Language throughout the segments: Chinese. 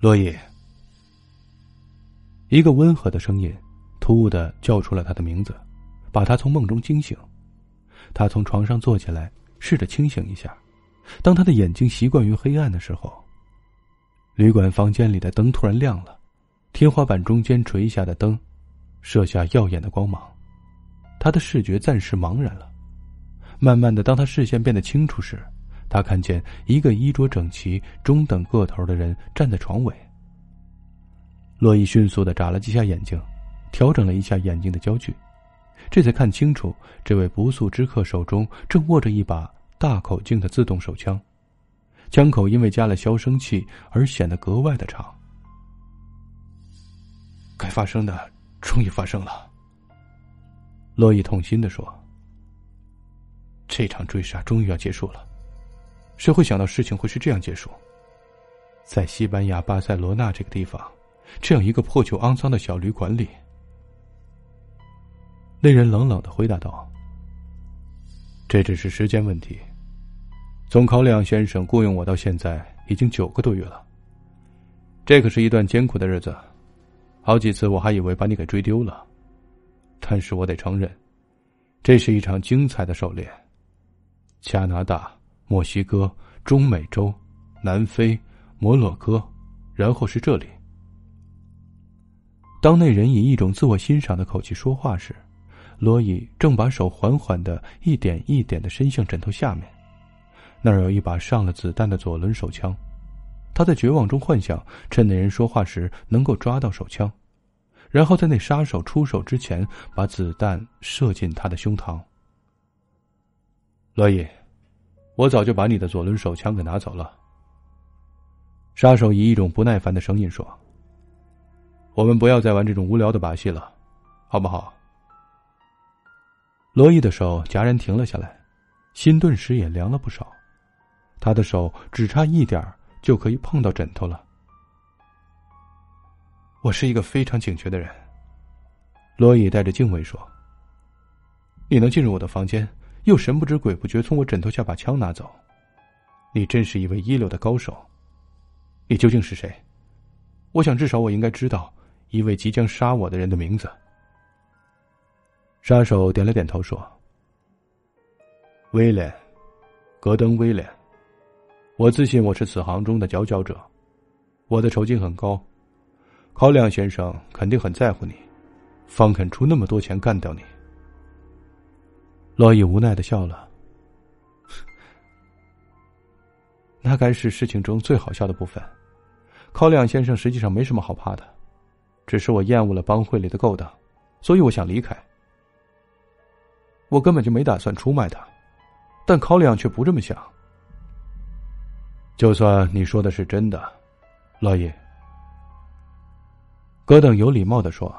洛伊。一个温和的声音突兀的叫出了他的名字，把他从梦中惊醒。他从床上坐起来，试着清醒一下。当他的眼睛习惯于黑暗的时候，旅馆房间里的灯突然亮了，天花板中间垂下的灯，射下耀眼的光芒。他的视觉暂时茫然了。慢慢的，当他视线变得清楚时，他看见一个衣着整齐、中等个头的人站在床尾。洛伊迅速的眨了几下眼睛，调整了一下眼睛的焦距，这才看清楚，这位不速之客手中正握着一把大口径的自动手枪，枪口因为加了消声器而显得格外的长。该发生的终于发生了，洛伊痛心的说：“这场追杀终于要结束了，谁会想到事情会是这样结束？在西班牙巴塞罗那这个地方。”这样一个破旧肮脏的小旅馆里，那人冷冷的回答道：“这只是时间问题。从考里昂先生雇佣我到现在已经九个多月了，这可是一段艰苦的日子。好几次我还以为把你给追丢了，但是我得承认，这是一场精彩的狩猎。加拿大、墨西哥、中美洲、南非、摩洛哥，然后是这里。”当那人以一种自我欣赏的口气说话时，罗伊正把手缓缓的一点一点的伸向枕头下面，那儿有一把上了子弹的左轮手枪。他在绝望中幻想，趁那人说话时能够抓到手枪，然后在那杀手出手之前把子弹射进他的胸膛。罗伊，我早就把你的左轮手枪给拿走了。杀手以一种不耐烦的声音说。我们不要再玩这种无聊的把戏了，好不好？罗伊的手戛然停了下来，心顿时也凉了不少。他的手只差一点就可以碰到枕头了。我是一个非常警觉的人，罗伊带着敬畏说：“你能进入我的房间，又神不知鬼不觉从我枕头下把枪拿走，你真是一位一流的高手。你究竟是谁？我想，至少我应该知道。”一位即将杀我的人的名字。杀手点了点头，说：“威廉，戈登·威廉，我自信我是此行中的佼佼者，我的酬金很高，考亮先生肯定很在乎你，方肯出那么多钱干掉你。”洛伊无奈的笑了，那该是事情中最好笑的部分。考亮先生实际上没什么好怕的。只是我厌恶了帮会里的勾当，所以我想离开。我根本就没打算出卖他，但考里昂却不这么想。就算你说的是真的，老爷，戈登有礼貌的说：“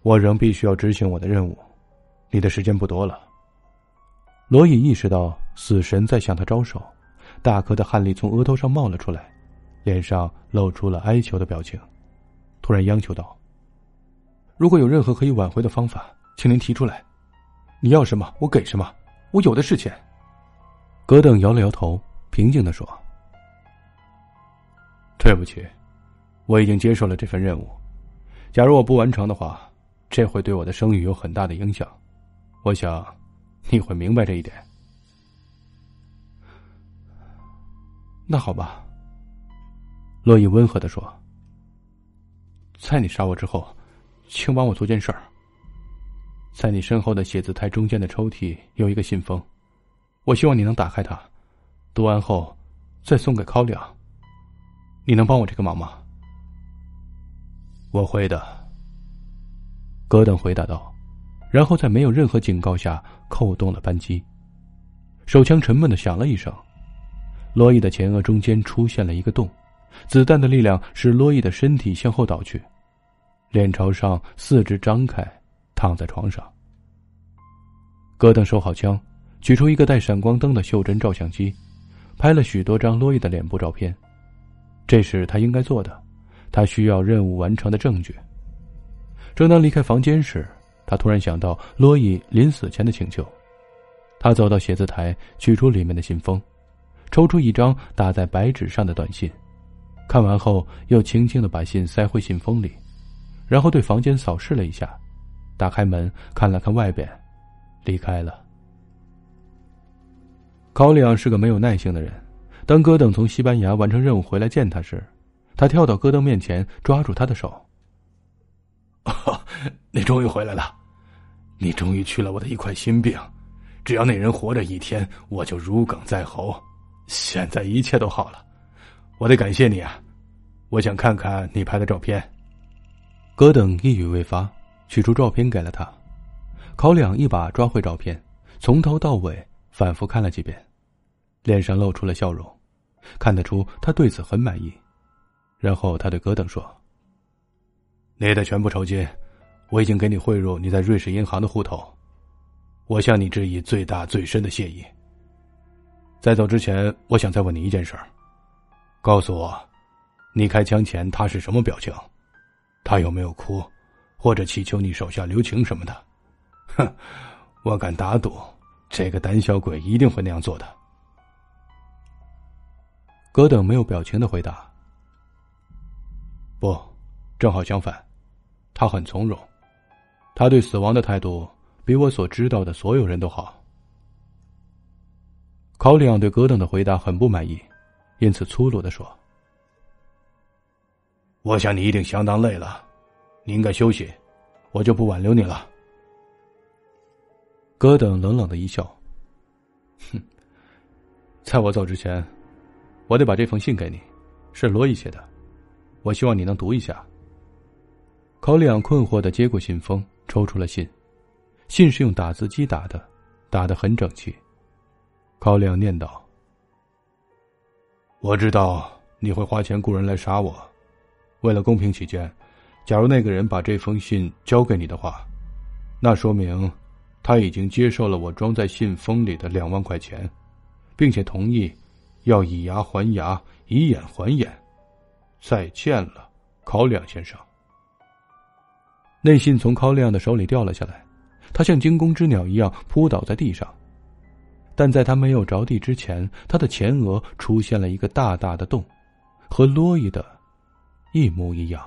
我仍必须要执行我的任务，你的时间不多了。”罗伊意识到死神在向他招手，大颗的汗粒从额头上冒了出来，脸上露出了哀求的表情。突然央求道：“如果有任何可以挽回的方法，请您提出来。你要什么，我给什么，我有的是钱。”戈登摇了摇头，平静的说：“对不起，我已经接受了这份任务。假如我不完成的话，这会对我的声誉有很大的影响。我想，你会明白这一点。”那好吧，洛伊温和的说。在你杀我之后，请帮我做件事儿。在你身后的写字台中间的抽屉有一个信封，我希望你能打开它，读完后再送给考里昂。你能帮我这个忙吗？我会的。戈登回答道，然后在没有任何警告下扣动了扳机，手枪沉闷的响了一声，罗伊的前额中间出现了一个洞。子弹的力量使罗伊的身体向后倒去，脸朝上，四肢张开，躺在床上。戈登收好枪，取出一个带闪光灯的袖珍照相机，拍了许多张罗伊的脸部照片。这是他应该做的，他需要任务完成的证据。正当离开房间时，他突然想到罗伊临死前的请求。他走到写字台，取出里面的信封，抽出一张打在白纸上的短信。看完后，又轻轻的把信塞回信封里，然后对房间扫视了一下，打开门看了看外边，离开了。考里昂是个没有耐性的人，当戈登从西班牙完成任务回来见他时，他跳到戈登面前，抓住他的手：“ 你终于回来了，你终于去了我的一块心病，只要那人活着一天，我就如鲠在喉。现在一切都好了。”我得感谢你啊！我想看看你拍的照片。戈登一语未发，取出照片给了他。考两一把抓回照片，从头到尾反复看了几遍，脸上露出了笑容，看得出他对此很满意。然后他对戈登说：“你的全部酬金，我已经给你汇入你在瑞士银行的户头。我向你致以最大最深的谢意。在走之前，我想再问你一件事儿。”告诉我，你开枪前他是什么表情？他有没有哭，或者祈求你手下留情什么的？哼，我敢打赌，这个胆小鬼一定会那样做的。戈登没有表情的回答：“不，正好相反，他很从容，他对死亡的态度比我所知道的所有人都好。”考里昂对戈登的回答很不满意。因此，粗鲁的说：“我想你一定相当累了，你应该休息，我就不挽留你了。”戈登冷冷的一笑：“哼，在我走之前，我得把这封信给你，是罗伊写的，我希望你能读一下。”考里昂困惑的接过信封，抽出了信，信是用打字机打的，打得很整齐。考里昂念道。我知道你会花钱雇人来杀我，为了公平起见，假如那个人把这封信交给你的话，那说明他已经接受了我装在信封里的两万块钱，并且同意要以牙还牙，以眼还眼。再见了，考里昂先生。内信从康亮的手里掉了下来，他像惊弓之鸟一样扑倒在地上。但在他没有着地之前，他的前额出现了一个大大的洞，和洛伊的一模一样。